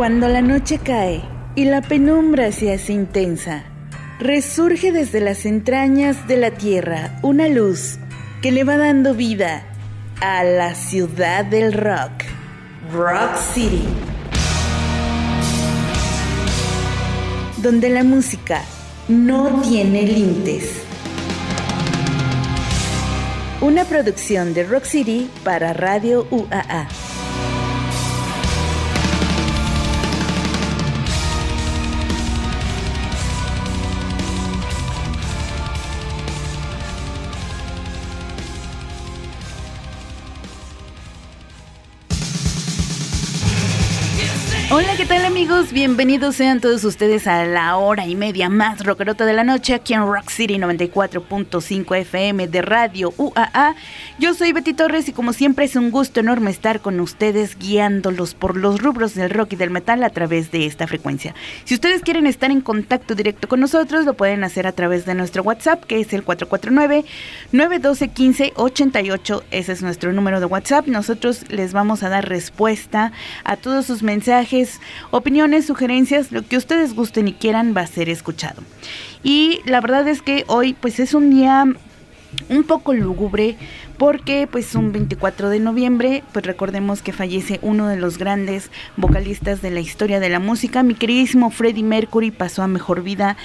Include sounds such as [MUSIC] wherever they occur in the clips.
Cuando la noche cae y la penumbra se hace intensa, resurge desde las entrañas de la tierra una luz que le va dando vida a la ciudad del rock, Rock City, donde la música no tiene límites. Una producción de Rock City para Radio UAA. Hola, ¿qué tal amigos? Bienvenidos sean todos ustedes a la hora y media más rockerota de la noche aquí en Rock City 94.5 FM de Radio UAA. Yo soy Betty Torres y como siempre es un gusto enorme estar con ustedes guiándolos por los rubros del rock y del metal a través de esta frecuencia. Si ustedes quieren estar en contacto directo con nosotros, lo pueden hacer a través de nuestro WhatsApp que es el 449-912-1588. Ese es nuestro número de WhatsApp. Nosotros les vamos a dar respuesta a todos sus mensajes opiniones, sugerencias, lo que ustedes gusten y quieran va a ser escuchado. Y la verdad es que hoy pues es un día un poco lúgubre porque pues un 24 de noviembre pues recordemos que fallece uno de los grandes vocalistas de la historia de la música mi queridísimo Freddie Mercury pasó a mejor vida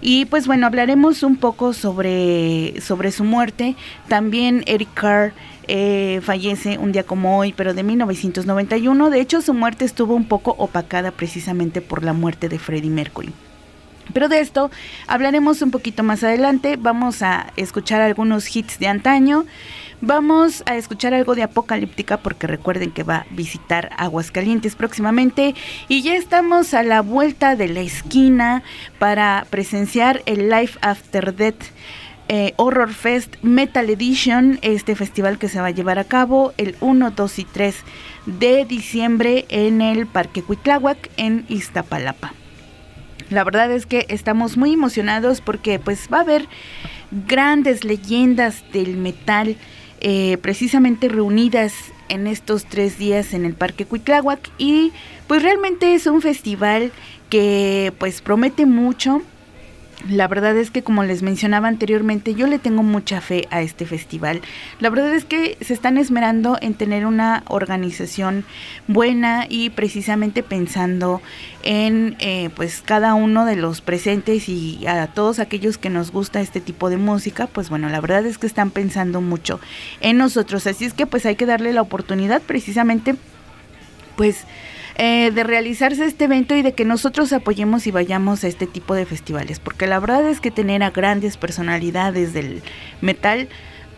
y pues bueno hablaremos un poco sobre sobre su muerte también Eric Carr eh, fallece un día como hoy, pero de 1991. De hecho, su muerte estuvo un poco opacada precisamente por la muerte de Freddie Mercury. Pero de esto hablaremos un poquito más adelante. Vamos a escuchar algunos hits de antaño. Vamos a escuchar algo de Apocalíptica porque recuerden que va a visitar Aguascalientes próximamente. Y ya estamos a la vuelta de la esquina para presenciar el Life After Death eh, Horror Fest Metal Edition, este festival que se va a llevar a cabo el 1, 2 y 3 de diciembre en el Parque Cuitláhuac en Iztapalapa. La verdad es que estamos muy emocionados porque pues va a haber grandes leyendas del metal eh, precisamente reunidas en estos tres días en el Parque Cuitláhuac y pues realmente es un festival que pues promete mucho la verdad es que como les mencionaba anteriormente, yo le tengo mucha fe a este festival. La verdad es que se están esmerando en tener una organización buena y precisamente pensando en eh, pues cada uno de los presentes y a todos aquellos que nos gusta este tipo de música, pues bueno, la verdad es que están pensando mucho en nosotros. Así es que pues hay que darle la oportunidad precisamente pues eh, de realizarse este evento y de que nosotros apoyemos y vayamos a este tipo de festivales, porque la verdad es que tener a grandes personalidades del metal,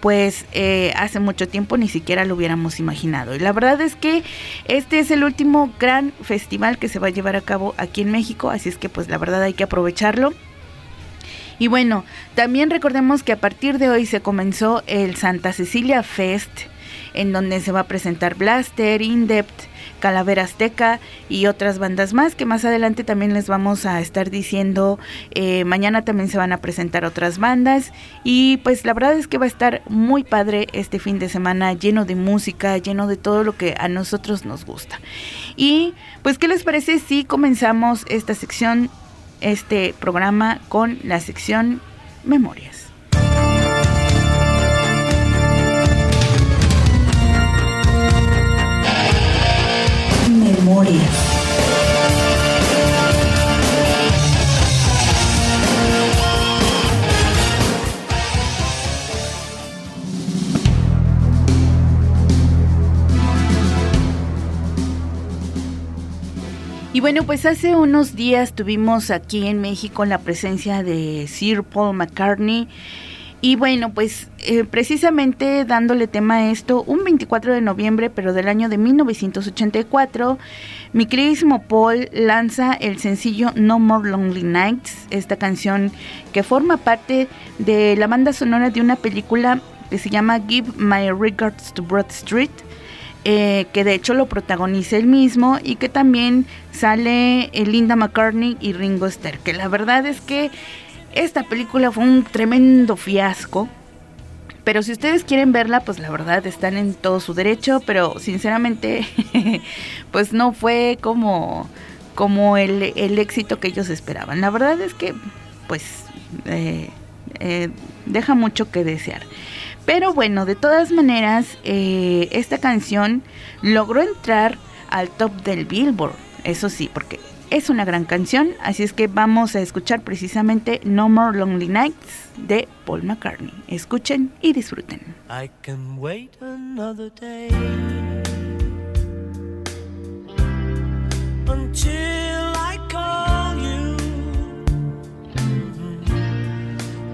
pues eh, hace mucho tiempo ni siquiera lo hubiéramos imaginado. Y la verdad es que este es el último gran festival que se va a llevar a cabo aquí en México, así es que pues la verdad hay que aprovecharlo. Y bueno, también recordemos que a partir de hoy se comenzó el Santa Cecilia Fest, en donde se va a presentar Blaster, Indept, Calavera Azteca y otras bandas más que más adelante también les vamos a estar diciendo. Eh, mañana también se van a presentar otras bandas y pues la verdad es que va a estar muy padre este fin de semana lleno de música, lleno de todo lo que a nosotros nos gusta. Y pues ¿qué les parece si comenzamos esta sección, este programa con la sección Memorias? Y bueno, pues hace unos días tuvimos aquí en México la presencia de Sir Paul McCartney. Y bueno, pues eh, precisamente dándole tema a esto, un 24 de noviembre, pero del año de 1984, mi queridísimo Paul lanza el sencillo No More Lonely Nights, esta canción que forma parte de la banda sonora de una película que se llama Give My Regards to Broad Street. Eh, que de hecho lo protagoniza él mismo y que también sale eh, Linda McCartney y Ringo Starr, que la verdad es que esta película fue un tremendo fiasco. Pero si ustedes quieren verla, pues la verdad están en todo su derecho, pero sinceramente, [LAUGHS] pues no fue como como el, éxito que ellos esperaban. La verdad es que, pues, eh, eh, deja mucho que desear. Pero bueno, de todas maneras, eh, esta canción logró entrar al top del Billboard. Eso sí, porque es una gran canción. Así es que vamos a escuchar precisamente No More Lonely Nights de Paul McCartney. Escuchen y disfruten. I can wait another day until I call you.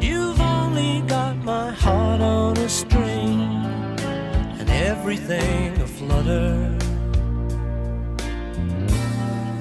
You've only got my heart on a string and everything aflutter.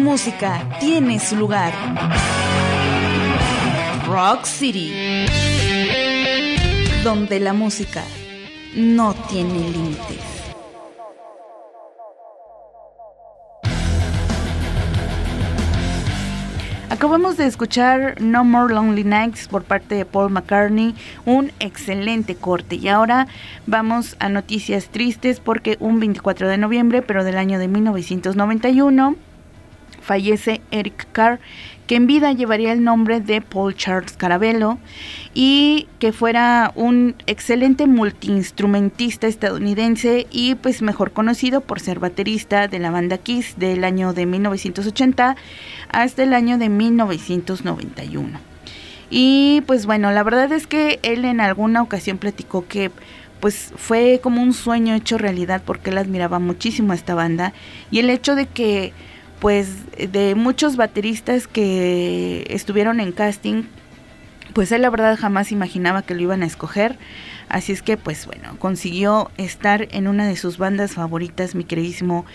música tiene su lugar. Rock City. Donde la música no tiene límites. Acabamos de escuchar No More Lonely Nights por parte de Paul McCartney, un excelente corte. Y ahora vamos a noticias tristes porque un 24 de noviembre, pero del año de 1991, fallece Eric Carr, que en vida llevaría el nombre de Paul Charles Carabello y que fuera un excelente multiinstrumentista estadounidense y pues mejor conocido por ser baterista de la banda Kiss del año de 1980 hasta el año de 1991. Y pues bueno, la verdad es que él en alguna ocasión platicó que pues fue como un sueño hecho realidad porque él admiraba muchísimo a esta banda y el hecho de que pues de muchos bateristas que estuvieron en casting, pues él la verdad jamás imaginaba que lo iban a escoger. Así es que pues bueno, consiguió estar en una de sus bandas favoritas, mi queridísimo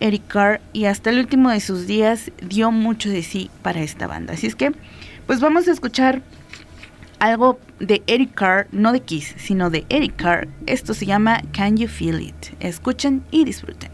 Eric Carr, y hasta el último de sus días dio mucho de sí para esta banda. Así es que pues vamos a escuchar algo de Eric Carr, no de Kiss, sino de Eric Carr. Esto se llama Can You Feel It. Escuchen y disfruten.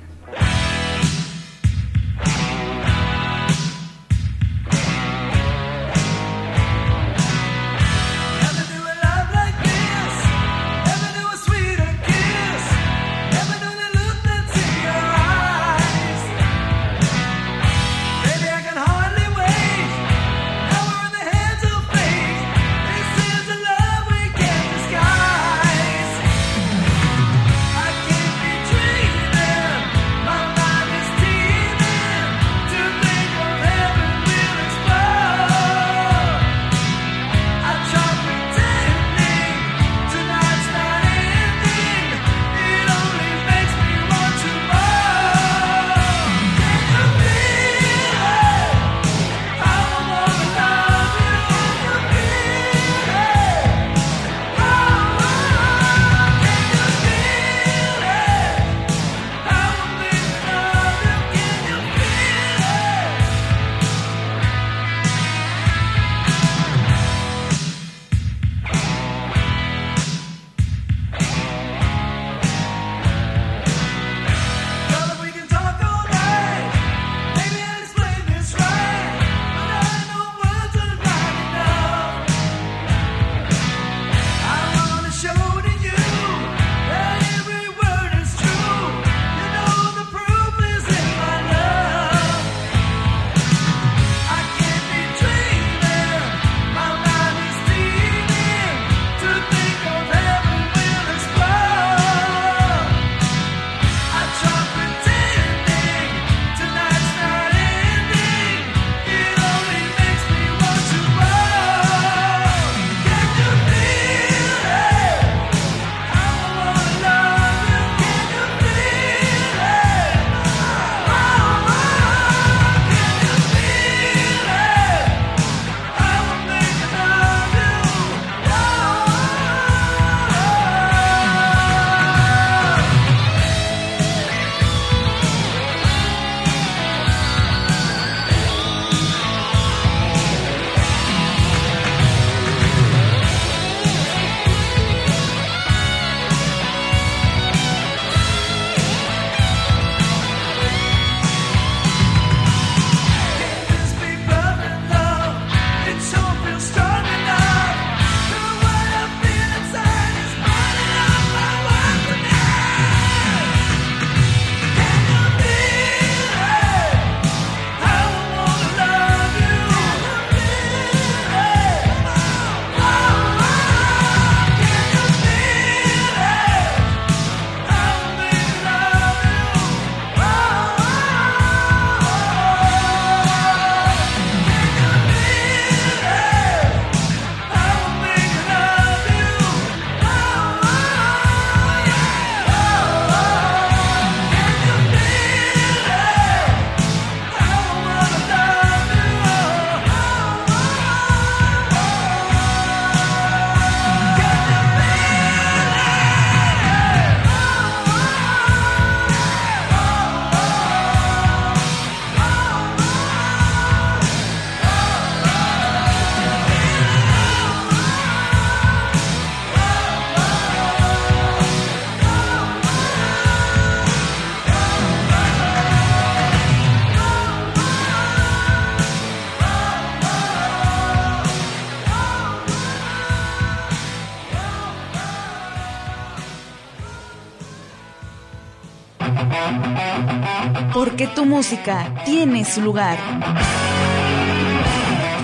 Porque tu música tiene su lugar.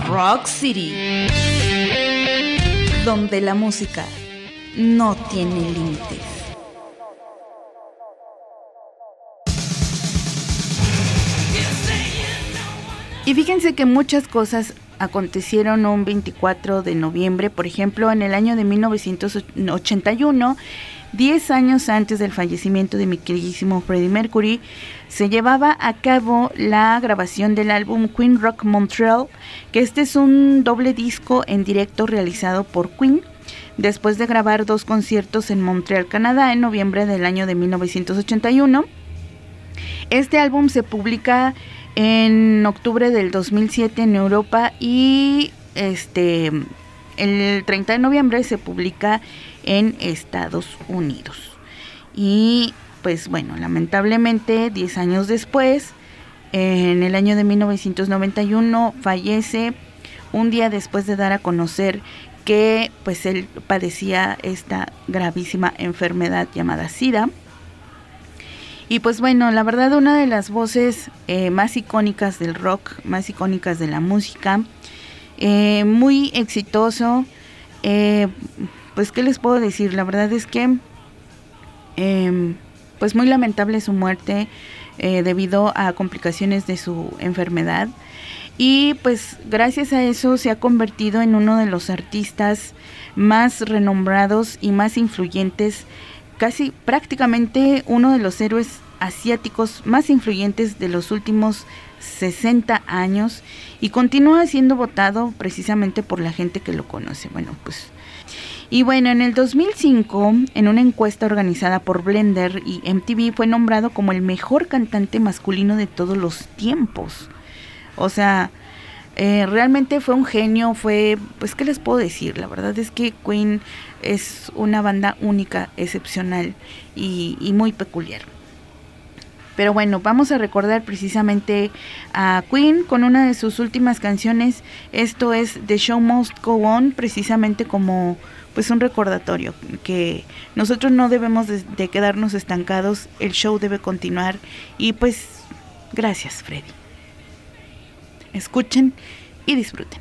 Rock City. Donde la música no tiene límites. Y fíjense que muchas cosas acontecieron un 24 de noviembre, por ejemplo, en el año de 1981, 10 años antes del fallecimiento de mi queridísimo Freddie Mercury, se llevaba a cabo la grabación del álbum Queen Rock Montreal, que este es un doble disco en directo realizado por Queen después de grabar dos conciertos en Montreal, Canadá, en noviembre del año de 1981. Este álbum se publica en octubre del 2007 en Europa y este el 30 de noviembre se publica en Estados Unidos. Y pues bueno, lamentablemente 10 años después, en el año de 1991 fallece un día después de dar a conocer que pues él padecía esta gravísima enfermedad llamada SIDA. Y pues bueno, la verdad una de las voces eh, más icónicas del rock, más icónicas de la música, eh, muy exitoso. Eh, pues qué les puedo decir, la verdad es que em, pues muy lamentable su muerte debido a complicaciones de su enfermedad. Y pues gracias a eso se ha convertido en uno de los artistas más renombrados y más influyentes casi prácticamente uno de los héroes asiáticos más influyentes de los últimos 60 años y continúa siendo votado precisamente por la gente que lo conoce. Bueno, pues y bueno, en el 2005, en una encuesta organizada por Blender y MTV, fue nombrado como el mejor cantante masculino de todos los tiempos. O sea, eh, realmente fue un genio, fue, pues, ¿qué les puedo decir? La verdad es que Queen es una banda única, excepcional y, muy peculiar. Pero bueno, vamos a recordar precisamente a Queen con una de sus últimas canciones. Esto es The Show Must Go On, precisamente como pues un recordatorio que nosotros no debemos de quedarnos estancados, el show debe continuar y pues gracias Freddy. Escuchen y disfruten.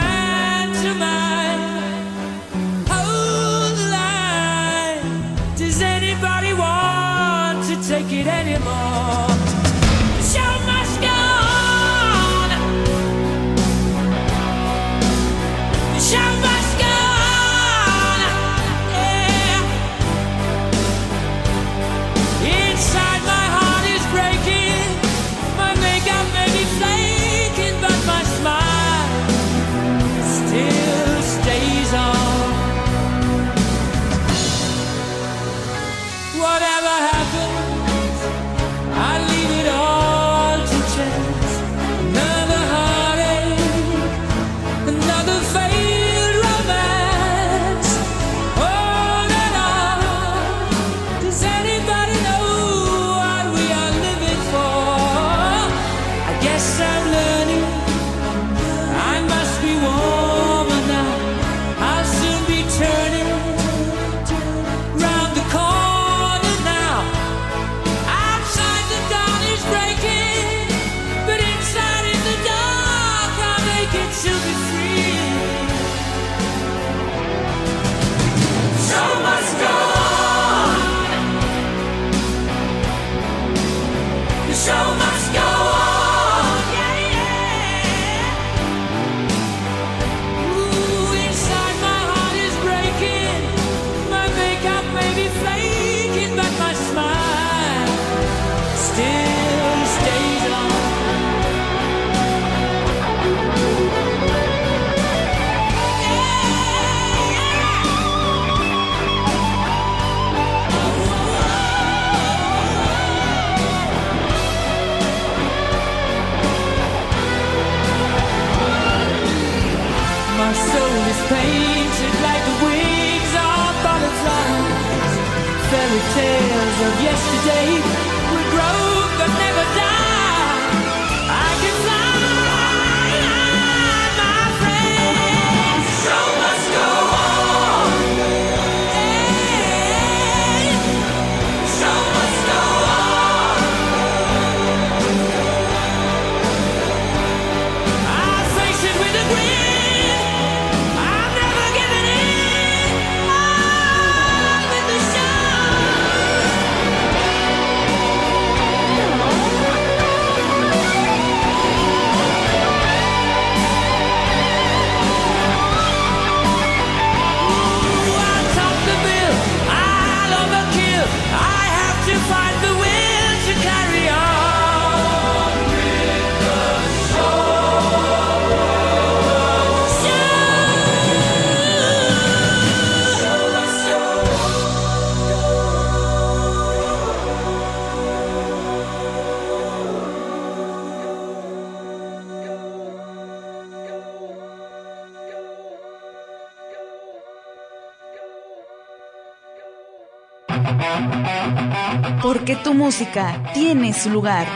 tu música tiene su lugar.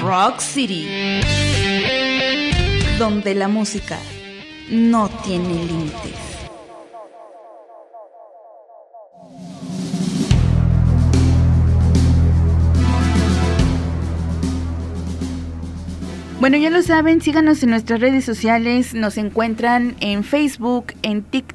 Rock City. Donde la música no tiene límites. Bueno, ya lo saben, síganos en nuestras redes sociales, nos encuentran en Facebook, en TikTok,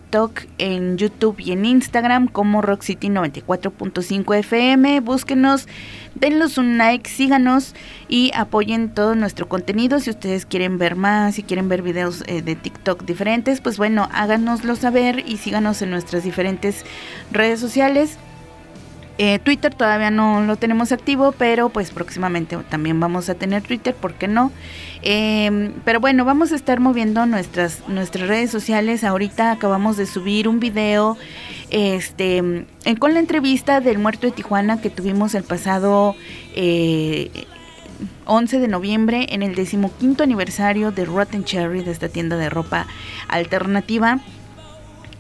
en YouTube y en Instagram como Rock City 94.5 FM. Búsquenos, denlos un like, síganos y apoyen todo nuestro contenido. Si ustedes quieren ver más, si quieren ver videos eh, de TikTok diferentes, pues bueno, háganoslo saber y síganos en nuestras diferentes redes sociales. Eh, Twitter todavía no lo tenemos activo, pero pues próximamente también vamos a tener Twitter, ¿por qué no? Em, pero bueno, vamos a estar moviendo nuestras, nuestras redes sociales. Ahorita acabamos de subir un video este, con la entrevista del muerto de Tijuana que tuvimos el pasado 11 eh, de noviembre en el decimoquinto aniversario de Rotten Cherry, de esta tienda de ropa alternativa.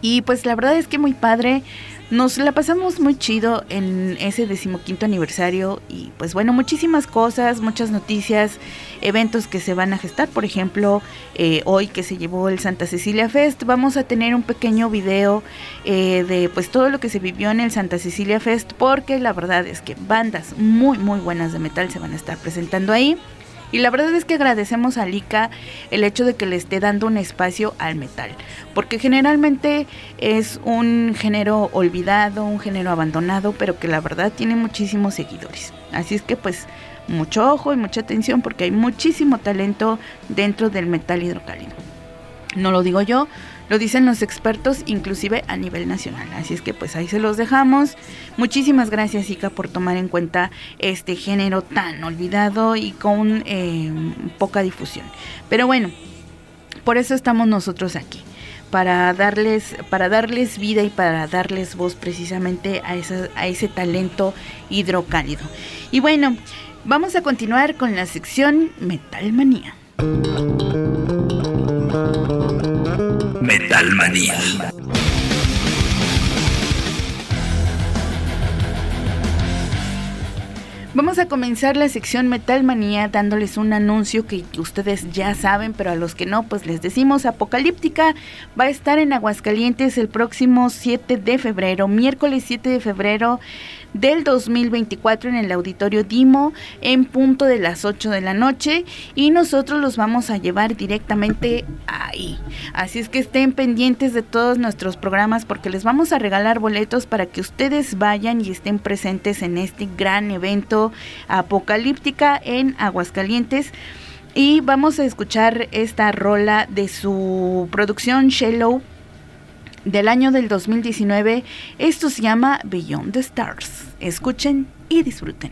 Y pues la verdad es que muy padre. Nos la pasamos muy chido en ese decimoquinto aniversario y pues bueno, muchísimas cosas, muchas noticias, eventos que se van a gestar. Por ejemplo, eh, hoy que se llevó el Santa Cecilia Fest, vamos a tener un pequeño video eh, de pues todo lo que se vivió en el Santa Cecilia Fest porque la verdad es que bandas muy muy buenas de metal se van a estar presentando ahí. Y la verdad es que agradecemos a Lika el hecho de que le esté dando un espacio al metal, porque generalmente es un género olvidado, un género abandonado, pero que la verdad tiene muchísimos seguidores. Así es que pues mucho ojo y mucha atención porque hay muchísimo talento dentro del metal hidrocálido. No lo digo yo, lo dicen los expertos inclusive a nivel nacional. Así es que pues ahí se los dejamos. Muchísimas gracias Ica por tomar en cuenta este género tan olvidado y con eh, poca difusión. Pero bueno, por eso estamos nosotros aquí. Para darles, para darles vida y para darles voz precisamente a, a ese talento hidrocálido. Y bueno, vamos a continuar con la sección Metal Manía. Metalmanía. Vamos a comenzar la sección Metalmanía dándoles un anuncio que ustedes ya saben, pero a los que no, pues les decimos, Apocalíptica va a estar en Aguascalientes el próximo 7 de febrero, miércoles 7 de febrero del 2024 en el auditorio Dimo en punto de las 8 de la noche y nosotros los vamos a llevar directamente ahí. Así es que estén pendientes de todos nuestros programas porque les vamos a regalar boletos para que ustedes vayan y estén presentes en este gran evento apocalíptica en Aguascalientes. Y vamos a escuchar esta rola de su producción Shallow del año del 2019. Esto se llama Beyond the Stars. Escuchen y disfruten.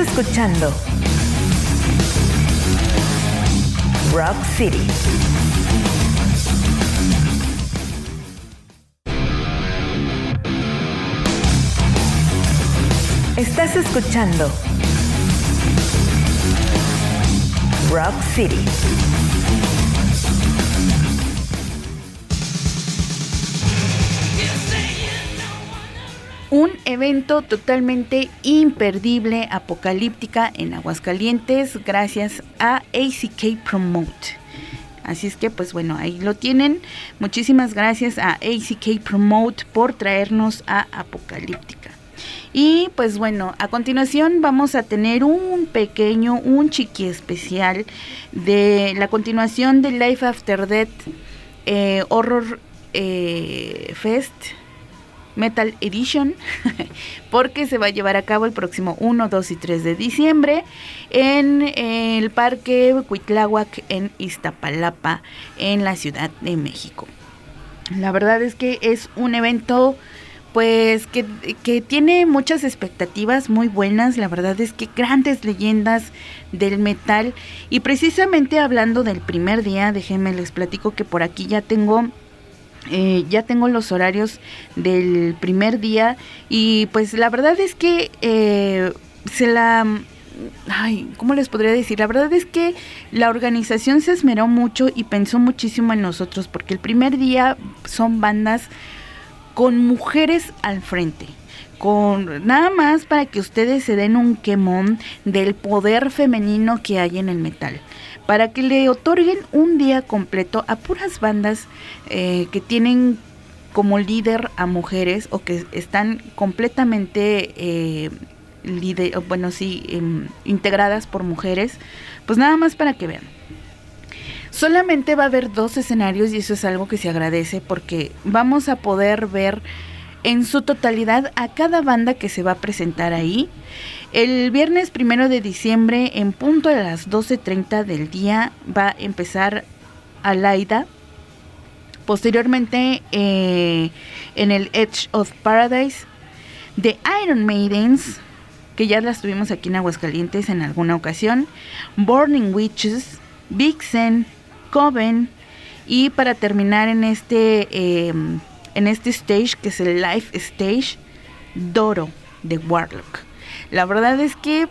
Escuchando Rock City. Estás escuchando Rock City. Un evento totalmente imperdible, apocalíptica en Aguascalientes, gracias a ACK Promote. Así es que, pues bueno, ahí lo tienen. Muchísimas gracias a ACK Promote por traernos a Apocalíptica. Y pues bueno, a continuación vamos a tener un pequeño, un chiqui especial de la continuación de Life After Death eh, Horror eh, Fest Metal Edition, [LAUGHS] porque se va a llevar a cabo el próximo 1, 2 y 3 de diciembre en el Parque Cuitláhuac en Iztapalapa, en la Ciudad de México. La verdad es que es un evento pues que, que, tiene muchas expectativas muy buenas, la verdad es que grandes leyendas del metal y precisamente hablando del primer día, déjenme les platico que por aquí ya tengo eh, ya tengo los horarios del primer día y pues la verdad es que eh, se la... Ay, ¿cómo les podría decir? La verdad es que la organización se esmeró mucho y pensó muchísimo en nosotros porque el primer día son bandas con mujeres al frente con nada más para que ustedes se den un quemón del poder femenino que hay en el metal para que le otorguen un día completo a puras bandas eh, que tienen como líder a mujeres o que están completamente eh, bueno sí em, integradas por mujeres pues nada más para que vean. Solamente va a haber dos escenarios y eso es algo que se agradece porque vamos a poder ver en su totalidad a cada banda que se va a presentar ahí el viernes primero de diciembre, en punto a las 12.30 del día, va a empezar Alaida. Posteriormente, eh, en el Edge of Paradise, The Iron Maidens, que ya las tuvimos aquí en Aguascalientes en alguna ocasión, Burning Witches, Vixen, Coven, y para terminar en este eh, en este stage que es el Life Stage Doro de Warlock. La verdad es que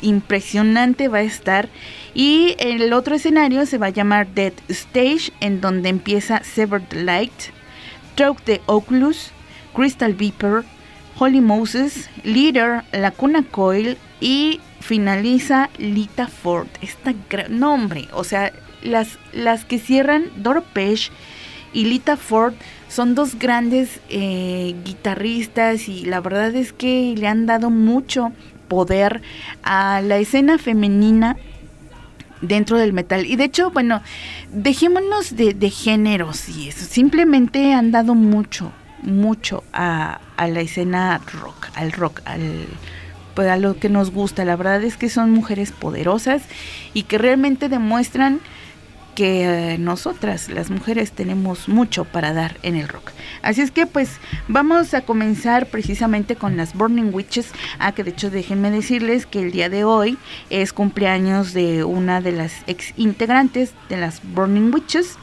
impresionante va a estar. Y el otro escenario se va a llamar Dead Stage, en donde empieza Severed Light, Troke de Oculus, Crystal Viper, Holy Moses, Leader, Lacuna Coil y finaliza Lita Ford. Esta gran nombre, o sea, las, las que cierran Dorpesh y Lita Ford son dos grandes eh, guitarristas y la verdad es que le han dado mucho poder a la escena femenina dentro del metal. Y de hecho, bueno, dejémonos de, de géneros y eso. Simplemente han dado mucho, mucho a, a, la escena rock, al rock, al pues a lo que nos gusta. La verdad es que son mujeres poderosas y que realmente demuestran que eh, nosotras, las mujeres, tenemos mucho para dar en el rock. Así es que pues vamos a comenzar precisamente con las Burning Witches. Ah, que de hecho déjenme decirles que el día de hoy es cumpleaños de una de las ex integrantes de las Burning Witches.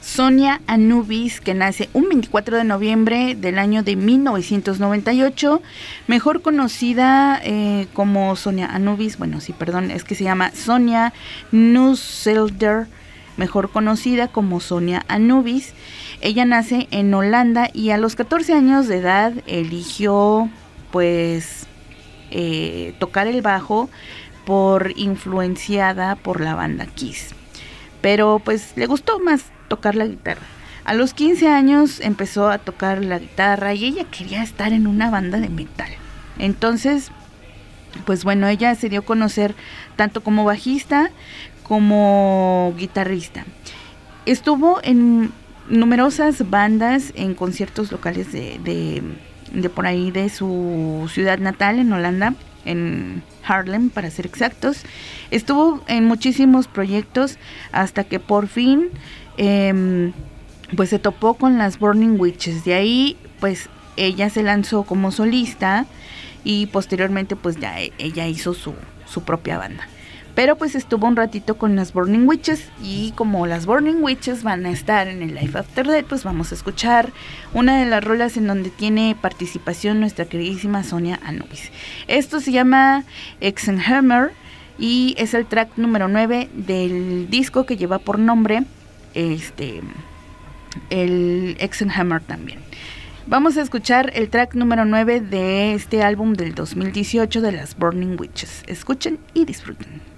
Sonia Anubis, que nace un 24 de noviembre del año de 1998, mejor conocida eh, como Sonia Anubis, bueno, sí, perdón, es que se llama Sonia Nusselder, mejor conocida como Sonia Anubis. Ella nace en Holanda y a los 14 años de edad eligió, pues, eh, tocar el bajo por influenciada por la banda Kiss. Pero pues le gustó más tocar la guitarra. A los 15 años empezó a tocar la guitarra y ella quería estar en una banda de metal. Entonces, pues bueno, ella se dio a conocer tanto como bajista como guitarrista. Estuvo en numerosas bandas en conciertos locales de, de, por ahí de su ciudad natal en Holanda, en Harlem para ser exactos. Estuvo en muchísimos proyectos hasta que por fin Em, pues se topó con las Burning Witches. De ahí, pues ella se lanzó como solista y posteriormente, pues ya e, ella hizo su, su propia banda. Pero pues estuvo un ratito con las Burning Witches y como las Burning Witches van a estar en el Life After Death, pues vamos a escuchar una de las rolas en donde tiene participación nuestra queridísima Sonia Anubis. Esto se llama Exenhammer y es el track número 9 del disco que lleva por nombre este el Exenhammer también. Vamos a escuchar el track número 9 de este álbum del 2018 de las Burning Witches. Escuchen y disfruten.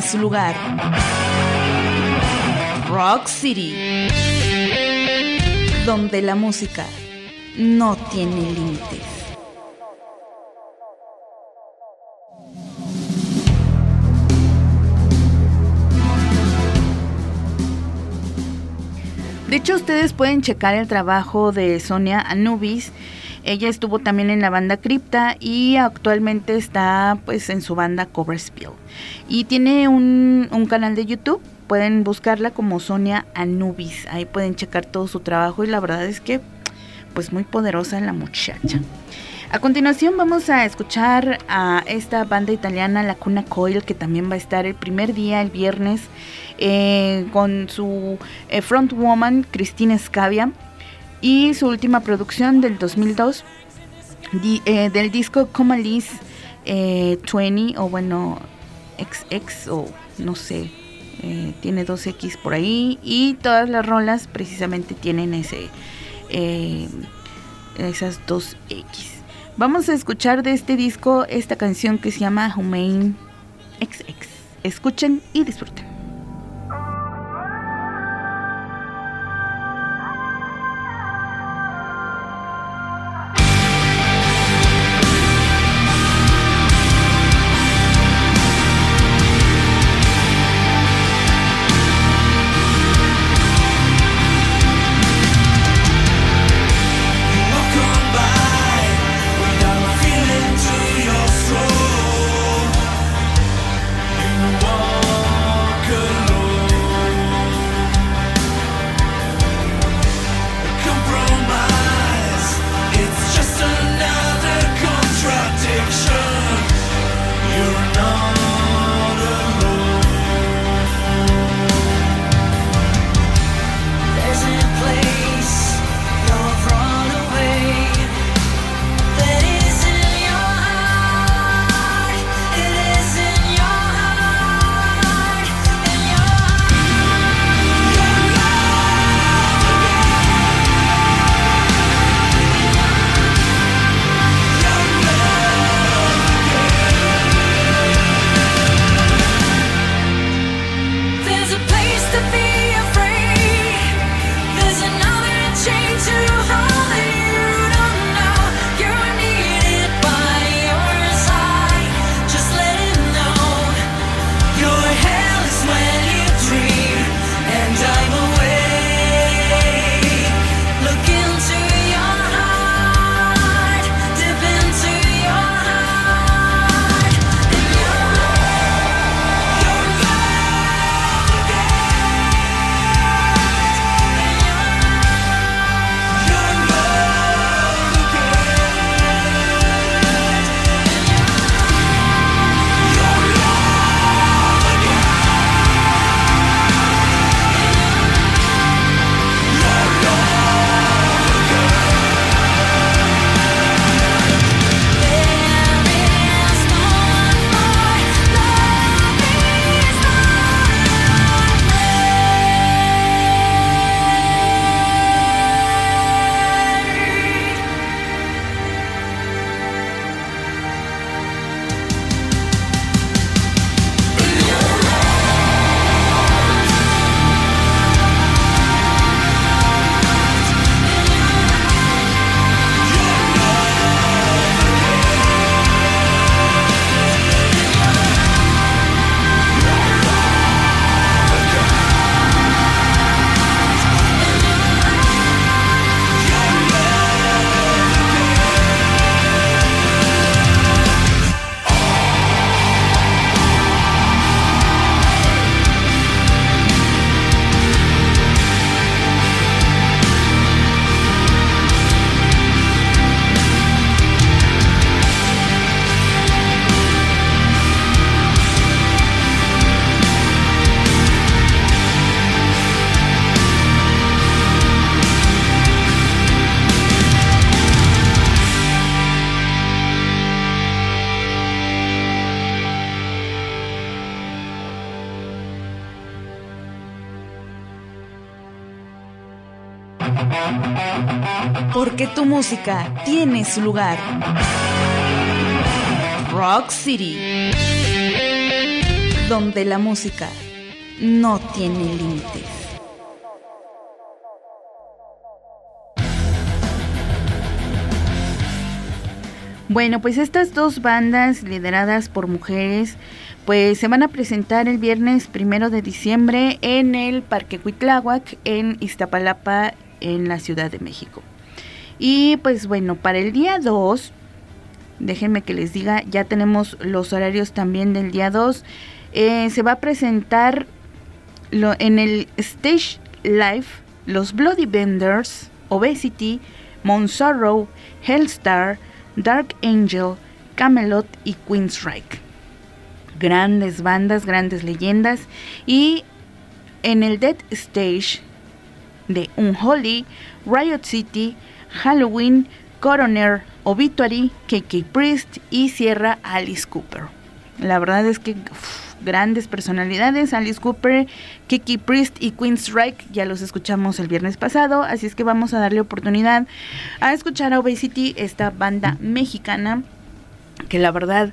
Su lugar. Rock City. Donde la música no tiene límites. De hecho, ustedes pueden checar el trabajo de Sonia Anubis. Ella estuvo también en la banda Crypta y actualmente está pues en su banda Cover Spill. Y tiene un, canal de YouTube. Pueden buscarla como Sonia Anubis. Ahí pueden checar todo su trabajo y la verdad es que pues muy poderosa la muchacha. A continuación vamos a escuchar a esta banda italiana La Cuna Coil que también va a estar el primer día, el viernes, eh, con su eh, frontwoman Cristina Scavia y su última producción del 2002 eh, del disco Comalis 20 o bueno XX o no sé tiene 2X por ahí y todas las rolas precisamente tienen ese esas dos X Vamos a escuchar de este disco esta canción que se llama Humane XX. Escuchen y disfruten. Música tiene su lugar. Rock City, donde la música no tiene límites. Bueno, pues estas dos bandas lideradas por mujeres, pues se van a presentar el viernes primero de diciembre en el Parque Cuitláhuac en Iztapalapa, en la Ciudad de México. Y pues bueno, para el día 2, déjenme que les diga, ya tenemos los horarios también del día 2. Eh, se va a presentar lo, en el Stage Live los Bloody Benders, Obesity, Monsorrow, Hellstar, Dark Angel, Camelot y Queenstrike. Grandes bandas, grandes leyendas. Y en el Dead Stage de Unholy, Riot City, Halloween, Coroner, Obituary, KK Priest y cierra Alice Cooper. La verdad es que grandes personalidades, Alice Cooper, Kiki Priest y Queen Strike, ya los escuchamos el viernes pasado, así es que vamos a darle oportunidad a escuchar a Obesity, esta banda mexicana, que la verdad,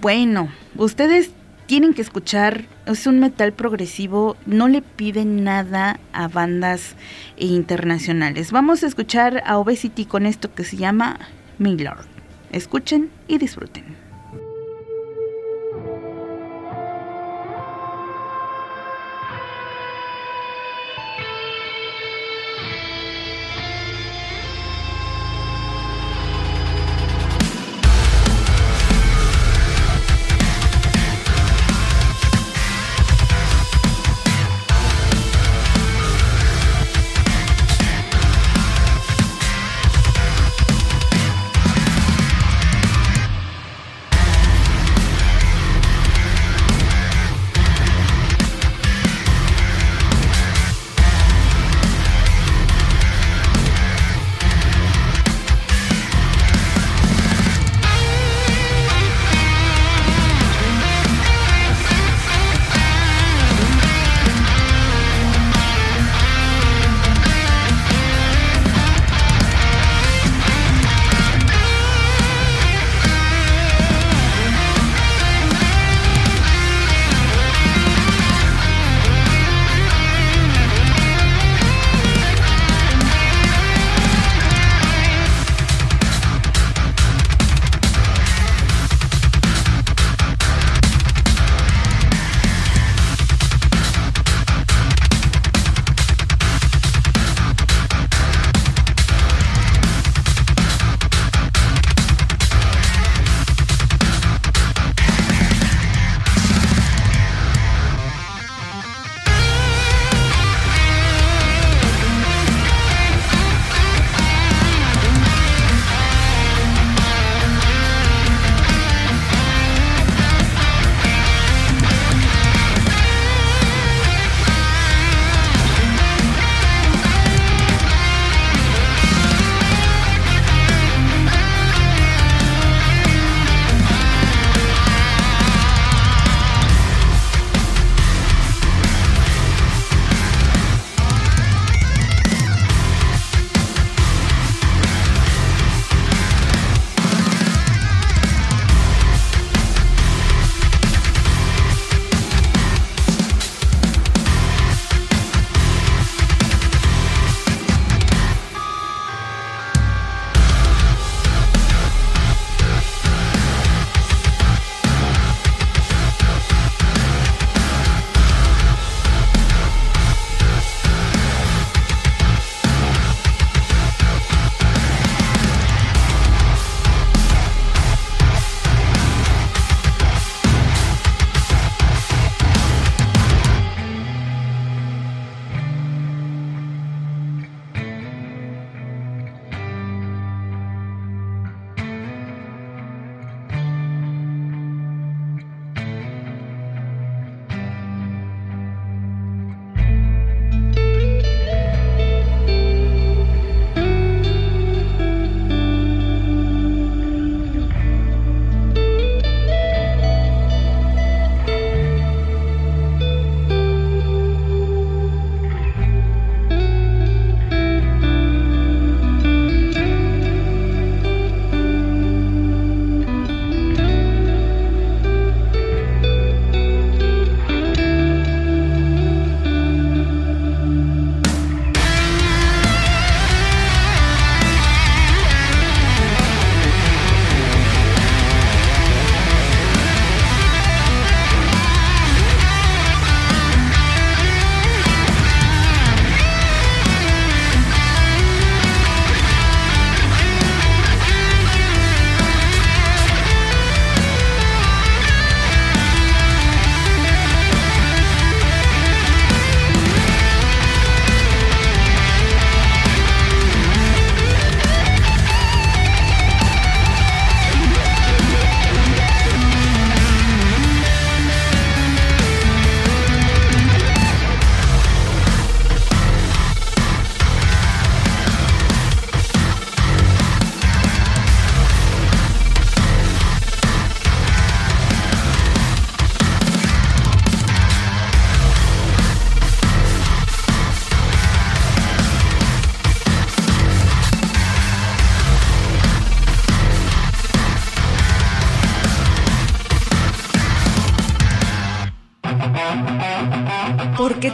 bueno, ustedes tienen que escuchar, es un metal progresivo, no le piden nada a bandas internacionales. Vamos a escuchar a Obesity con esto que se llama Milord. Escuchen y disfruten.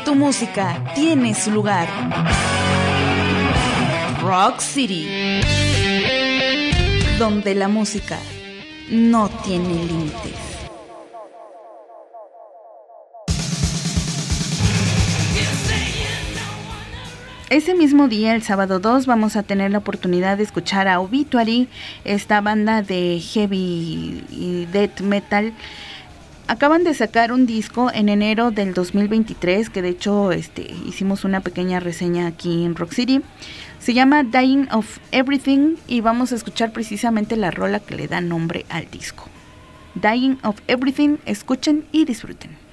Tu música tiene su lugar. Rock City. Donde la música no tiene límites. Ese mismo día, el sábado 2, vamos a tener la oportunidad de escuchar a Obituary, esta banda de heavy y death metal. Acaban de sacar un disco en enero del 2023, que de hecho este, hicimos una pequeña reseña aquí en Rock City. Se llama Dying of Everything y vamos a escuchar precisamente la rola que le da nombre al disco. Dying of Everything, escuchen y disfruten.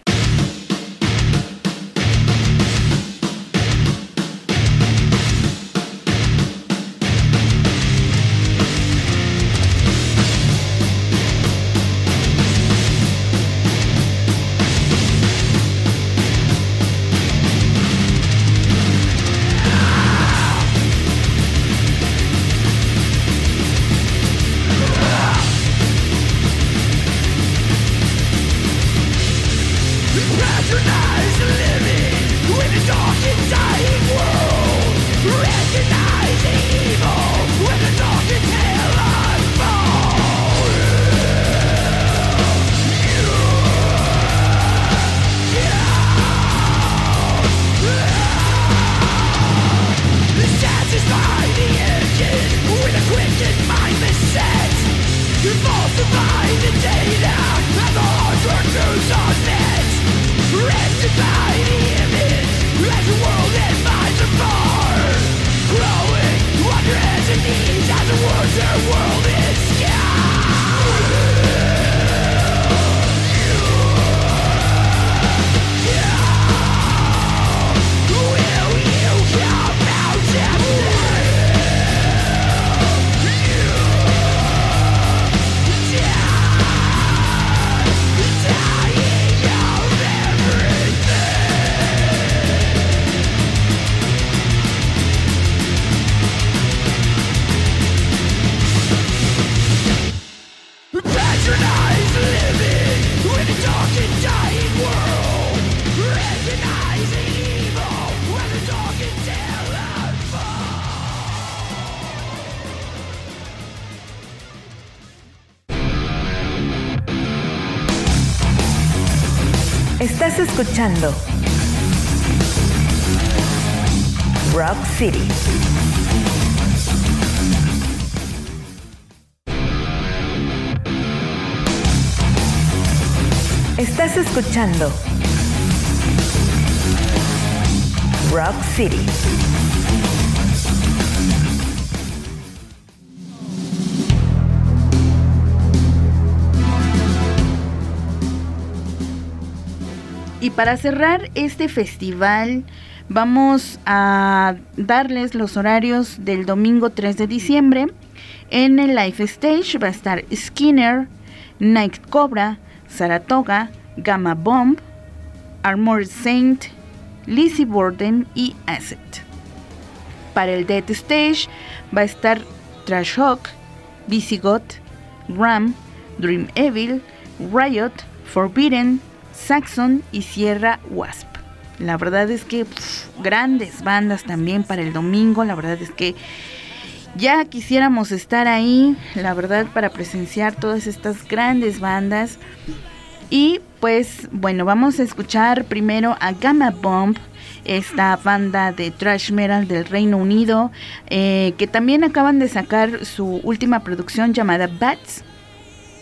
Escuchando Rock City. Estás escuchando Rock City. Para cerrar este festival, vamos a darles los horarios del domingo 3 de diciembre. En el Life Stage va a estar Skinner, Night Cobra, Saratoga, Gamma Bomb, Armored Saint, Lizzie Borden y Asset. Para el Dead Stage va a estar Trash Hawk, Visigoth, Ram, Dream Evil, Riot, Forbidden, Saxon y Sierra Wasp. La verdad es que grandes bandas también para el domingo. La verdad es que ya quisiéramos estar ahí, la verdad, para presenciar todas estas grandes bandas. Y pues bueno, vamos a escuchar primero a Gamma Bomb, esta banda de thrash metal del Reino Unido, eh, que también acaban de sacar su última producción llamada Bats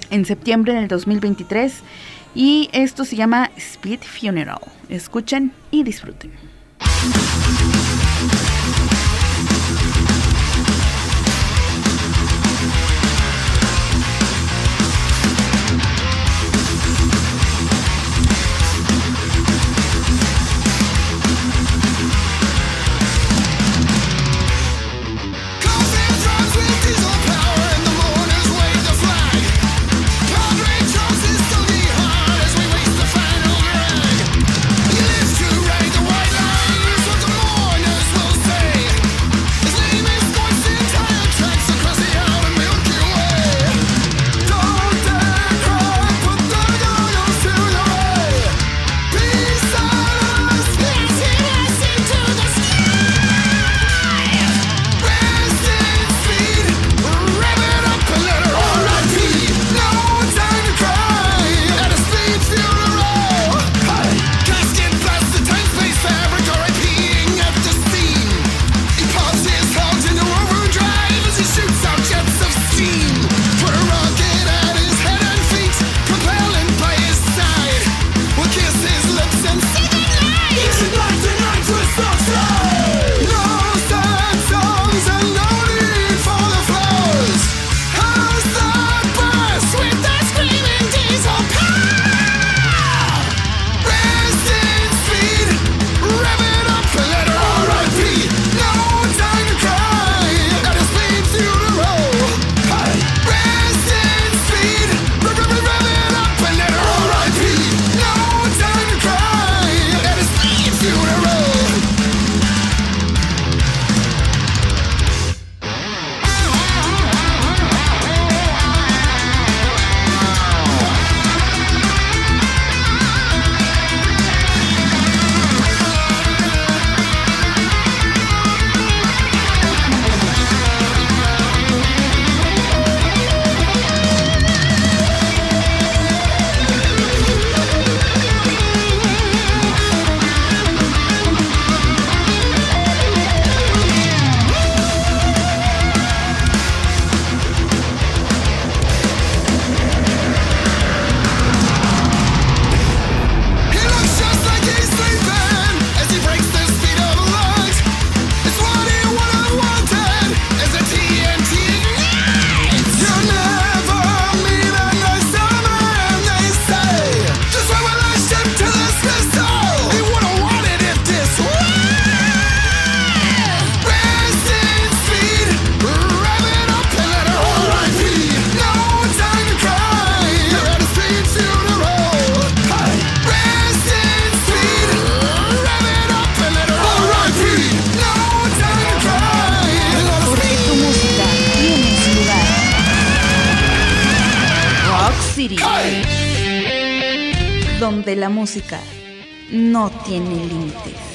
en septiembre del 2023. Y esto se llama Speed Funeral. Escuchen y disfruten. Donde la música no tiene límites.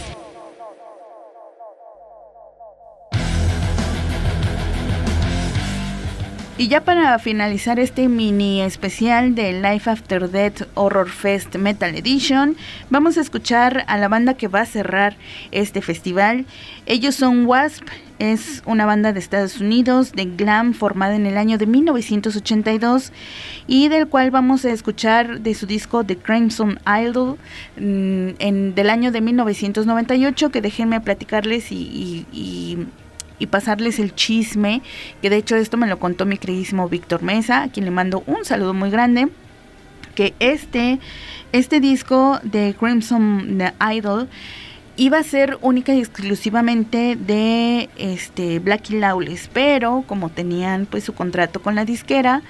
Y ya para finalizar este mini especial de Life After Death Horror Fest Metal Edition, vamos a escuchar a la banda que va a cerrar este festival. Ellos son Wasp, es una banda de Estados Unidos de glam formada en el año de 1982 y del cual vamos a escuchar de su disco The Crimson Idol mm, en, del año de 1998 que déjenme platicarles y, y y pasarles el chisme, que de hecho esto me lo contó mi queridísimo Víctor Mesa, a quien le mando un saludo muy grande, que este, este disco de Crimson Idol iba a ser única y exclusivamente de este Blackie Lawless, pero como tenían pues su contrato con la disquera,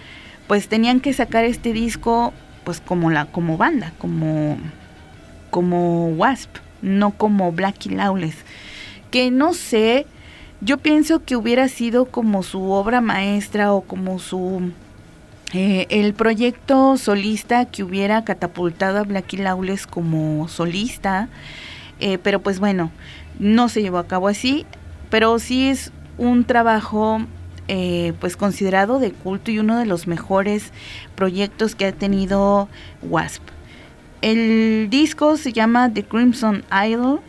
pues tenían que sacar este disco pues como la como banda, como como Wasp, no como Blackie Lawless, que no sé yo pienso que hubiera sido como su obra maestra o como su eh, el proyecto solista que hubiera catapultado a Blackie Lawless como solista, eh, pero pues bueno, no se llevó a cabo así, pero sí es un trabajo eh, pues considerado de culto y uno de los mejores proyectos que ha tenido Wasp. El disco se llama The Crimson Idol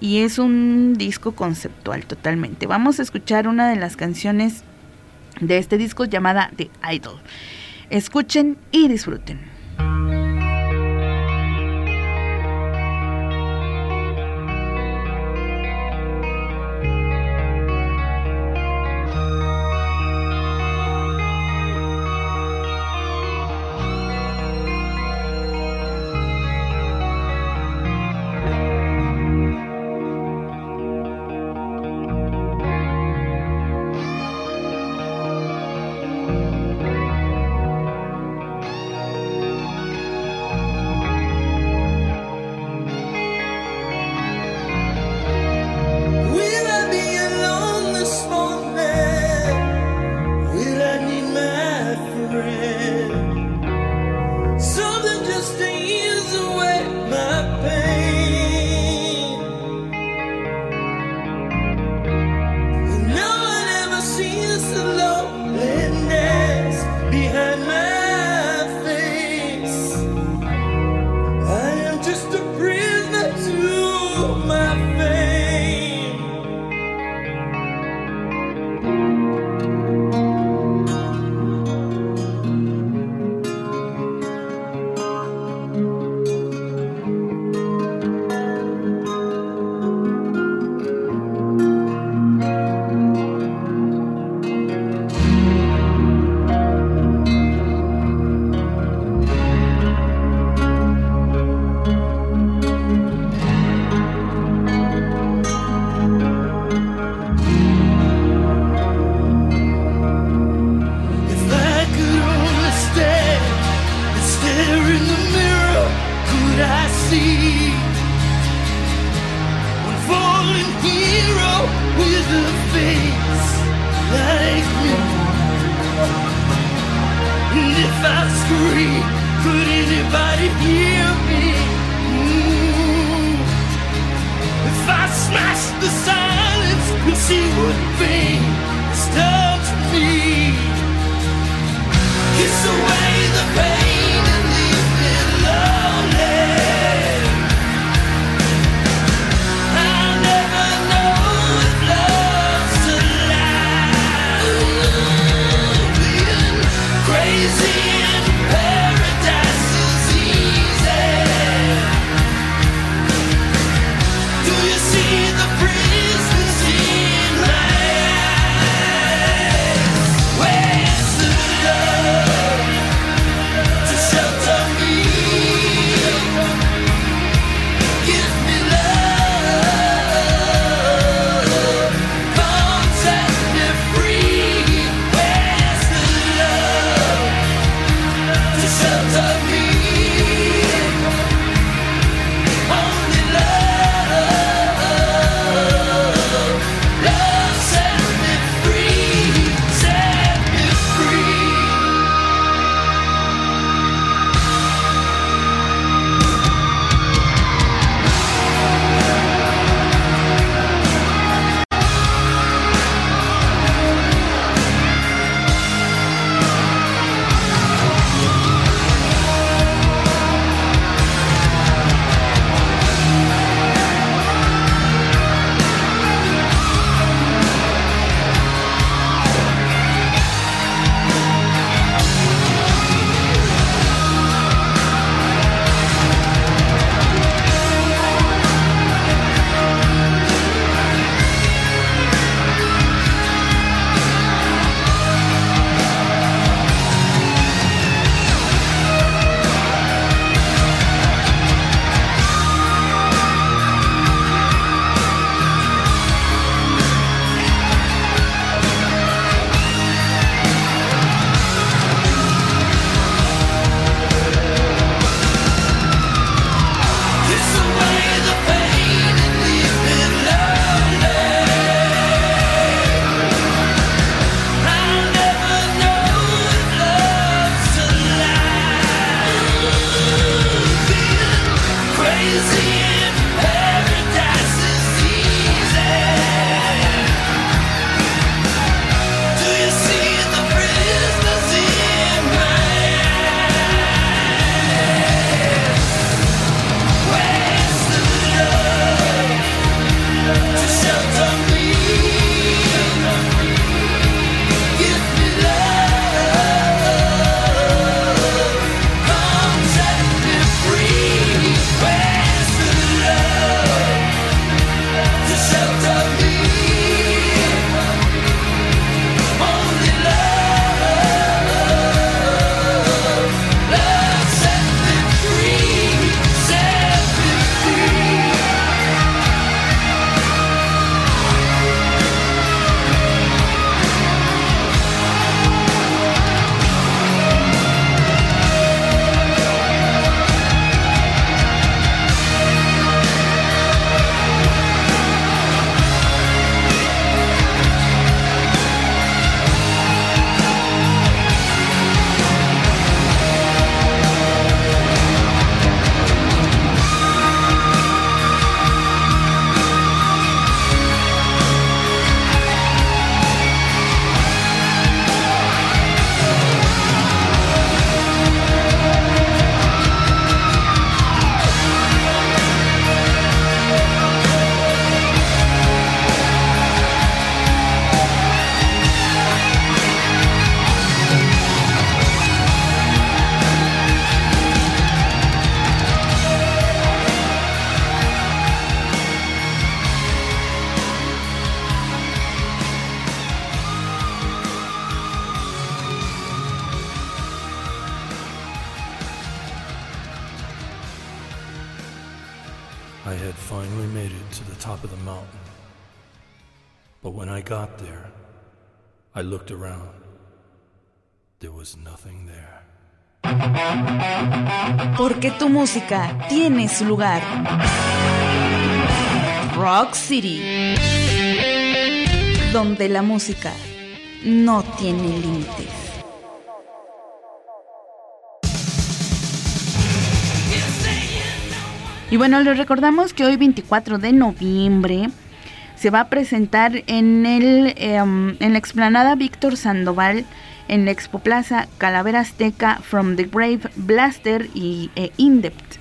y es un disco conceptual totalmente. Vamos a escuchar una de las canciones de este disco llamada The Idol. Escuchen y disfruten. Música tiene su lugar. Rock City. Donde la música no tiene límites. Y bueno, les recordamos que hoy 24 de noviembre se va a presentar en, el, em, en la explanada Víctor Sandoval en la Expo Plaza Calavera Azteca, From the Grave, Blaster y e Indept.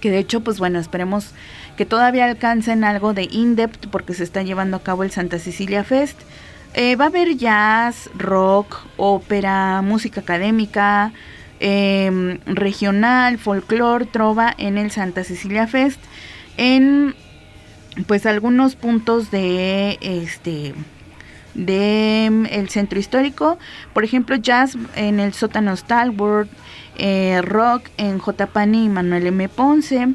Que de hecho, pues bueno, esperemos que todavía alcancen algo de Indept porque se está llevando a cabo el Santa Cecilia Fest. Eh, va a haber jazz, rock, ópera, música académica, em, regional, folclore, trova en el Santa Cecilia Fest. En pues algunos puntos de este de mm, el centro histórico, por ejemplo jazz en el sótano Stalwart, eh, rock en J. Pani y Manuel M. Ponce,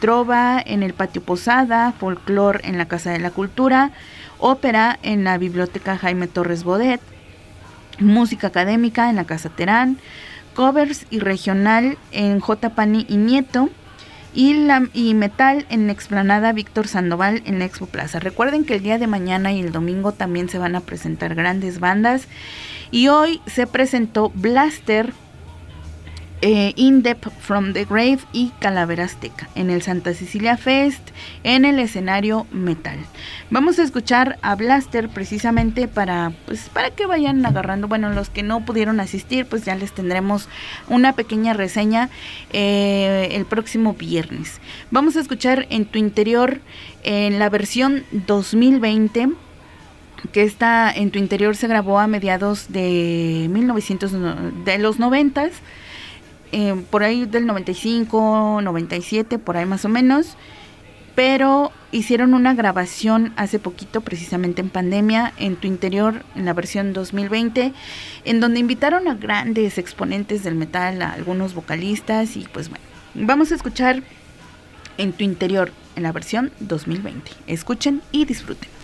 trova en el patio Posada, folclore en la Casa de la Cultura, ópera en la Biblioteca Jaime Torres Bodet, música académica en la Casa Terán, covers y regional en J. Pani y Nieto, y, la, metal en la explanada Víctor Sandoval en Expo Plaza. Recuerden que el día de mañana y el domingo también se van a presentar grandes bandas y hoy se presentó Blaster eh, In Depth from the Grave y Calavera Azteca en el Santa Cecilia Fest en el escenario metal. Vamos a escuchar a Blaster precisamente para pues para que vayan agarrando, bueno, los que no pudieron asistir, pues ya les tendremos una pequeña reseña eh, el próximo viernes. Vamos a escuchar en tu interior en la versión 2020 que está en tu interior se grabó a mediados de 1900 de los 90 eh, por ahí del 95, 97, por ahí más o menos. Pero hicieron una grabación hace poquito, precisamente en pandemia, en tu interior, en la versión 2020, en donde invitaron a grandes exponentes del metal, a algunos vocalistas y pues bueno, vamos a escuchar en tu interior, en la versión 2020. Escuchen y disfruten.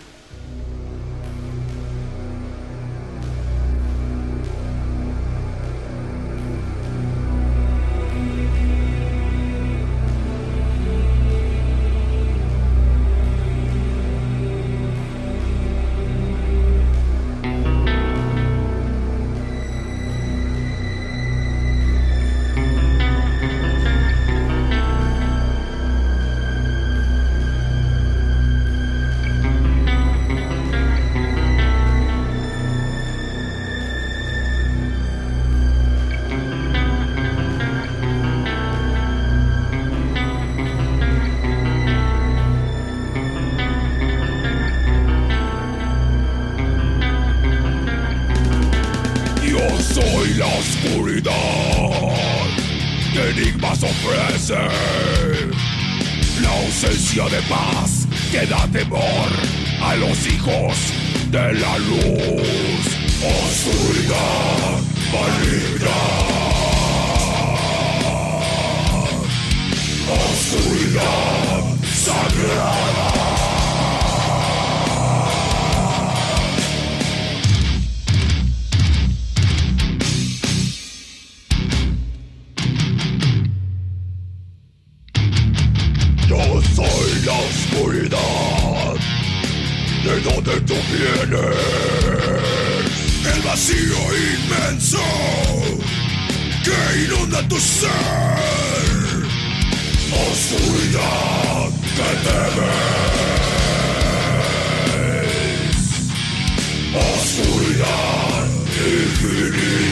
Infinity.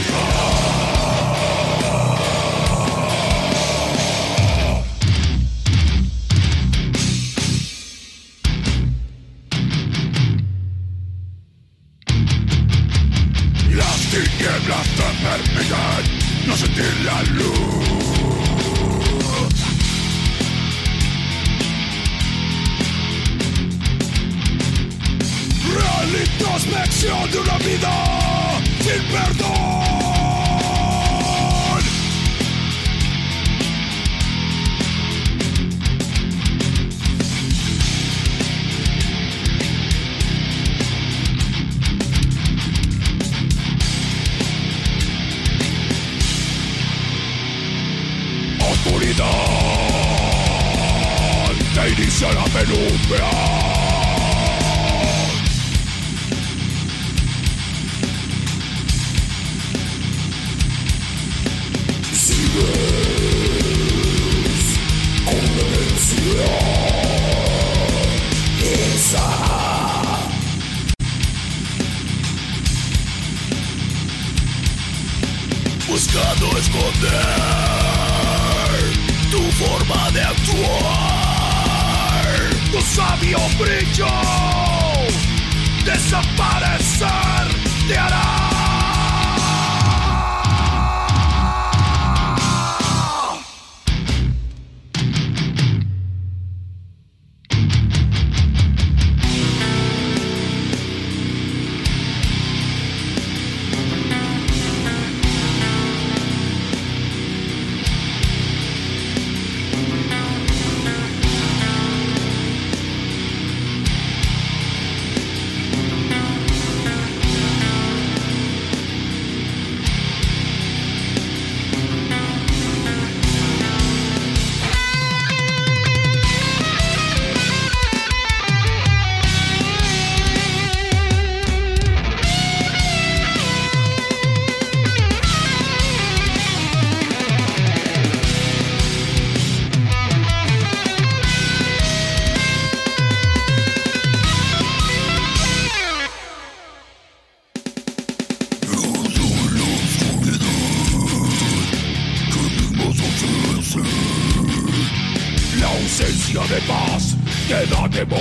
De paz que da temor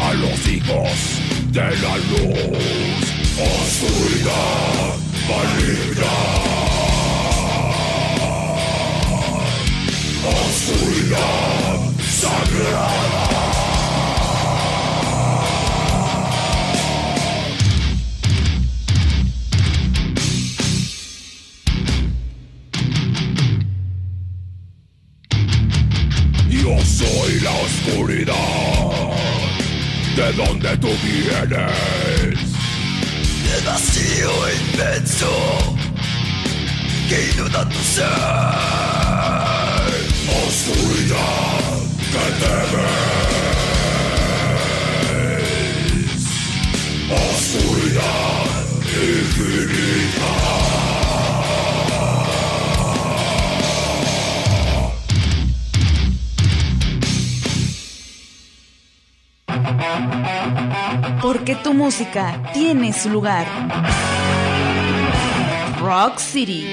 a los hijos de la luz. Oscuridad maligna. Oscuridad sagrada. Oscuridad. ¿De donde tú vienes? El vacío inmenso que inunda tu ser. Oscuridad que temes. Oscuridad infinita. Porque tu música tiene su lugar. Rock City.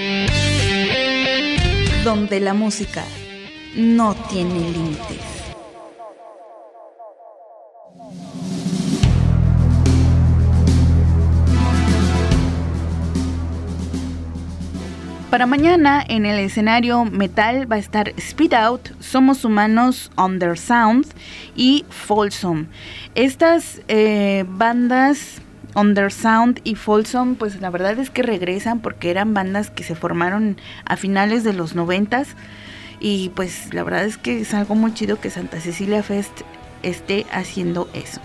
Donde la música no tiene límites. Para mañana en el escenario metal va a estar Speed Out, Somos Humanos, Undersound y Folsom. Estas eh, bandas Undersound y Folsom, pues la verdad es que regresan porque eran bandas que se formaron a finales de los noventas y pues la verdad es que es algo muy chido que Santa Cecilia Fest esté haciendo eso.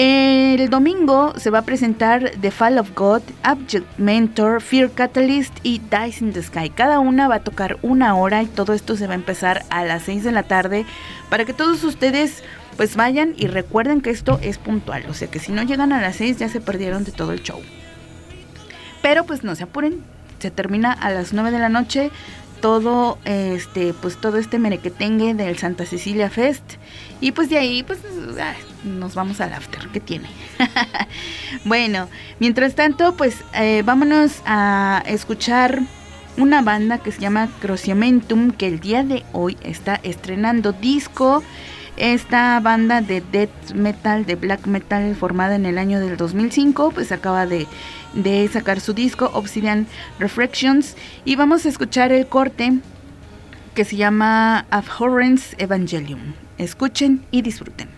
El domingo se va a presentar The Fall of God, Abject Mentor, Fear Catalyst y Dice in the Sky. Cada una va a tocar una hora y todo esto se va a empezar a las 6 de la tarde para que todos ustedes pues vayan y recuerden que esto es puntual. O sea que si no llegan a las 6 ya se perdieron de todo el show. Pero pues no se apuren, se termina a las 9 de la noche todo este pues todo este merequetengue del Santa Cecilia Fest y pues de ahí pues nos vamos al after que tiene [LAUGHS] bueno mientras tanto pues eh, vámonos a escuchar una banda que se llama Crociamentum que el día de hoy está estrenando disco esta banda de death metal, de black metal formada en el año del 2005, pues acaba de, de sacar su disco Obsidian Reflections y vamos a escuchar el corte que se llama Abhorrence Evangelium. Escuchen y disfruten.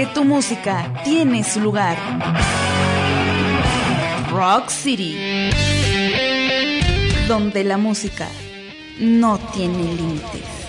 Porque tu música tiene su lugar. Rock City. Donde la música no tiene límites.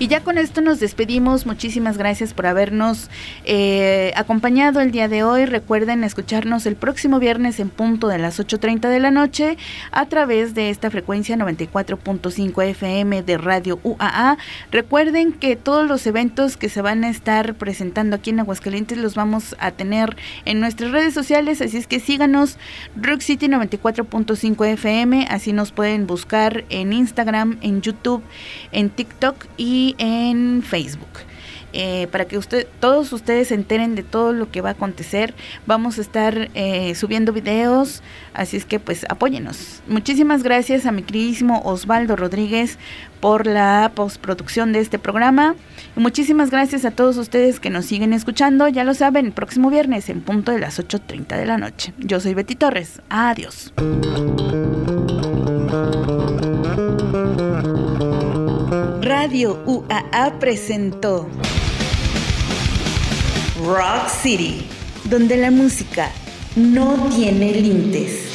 Y ya con esto nos despedimos. Muchísimas gracias por habernos eh, acompañado el día de hoy. Recuerden escucharnos el próximo viernes en punto de las 8.30 de la noche a través de esta frecuencia 94.5 FM de Radio UAA. Recuerden que todos los eventos que se van a estar presentando aquí en Aguascalientes los vamos a tener en nuestras redes sociales, así es que síganos Rock City 94.5 FM, así nos pueden buscar en Instagram, en YouTube, en TikTok y en Facebook. Eh, para que usted, todos ustedes se enteren de todo lo que va a acontecer. Vamos a estar eh, subiendo videos, así es que pues apóyenos. Muchísimas gracias a mi queridísimo Osvaldo Rodríguez por la postproducción de este programa. Y muchísimas gracias a todos ustedes que nos siguen escuchando. Ya lo saben, próximo viernes en punto de las 8.30 de la noche. Yo soy Betty Torres. Adiós. Radio UAA presentó Rock City, donde la música no tiene límites.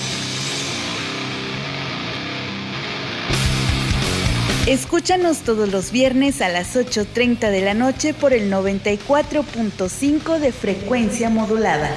Escúchanos todos los viernes a las 8.30 de la noche por el 94.5 de frecuencia modulada.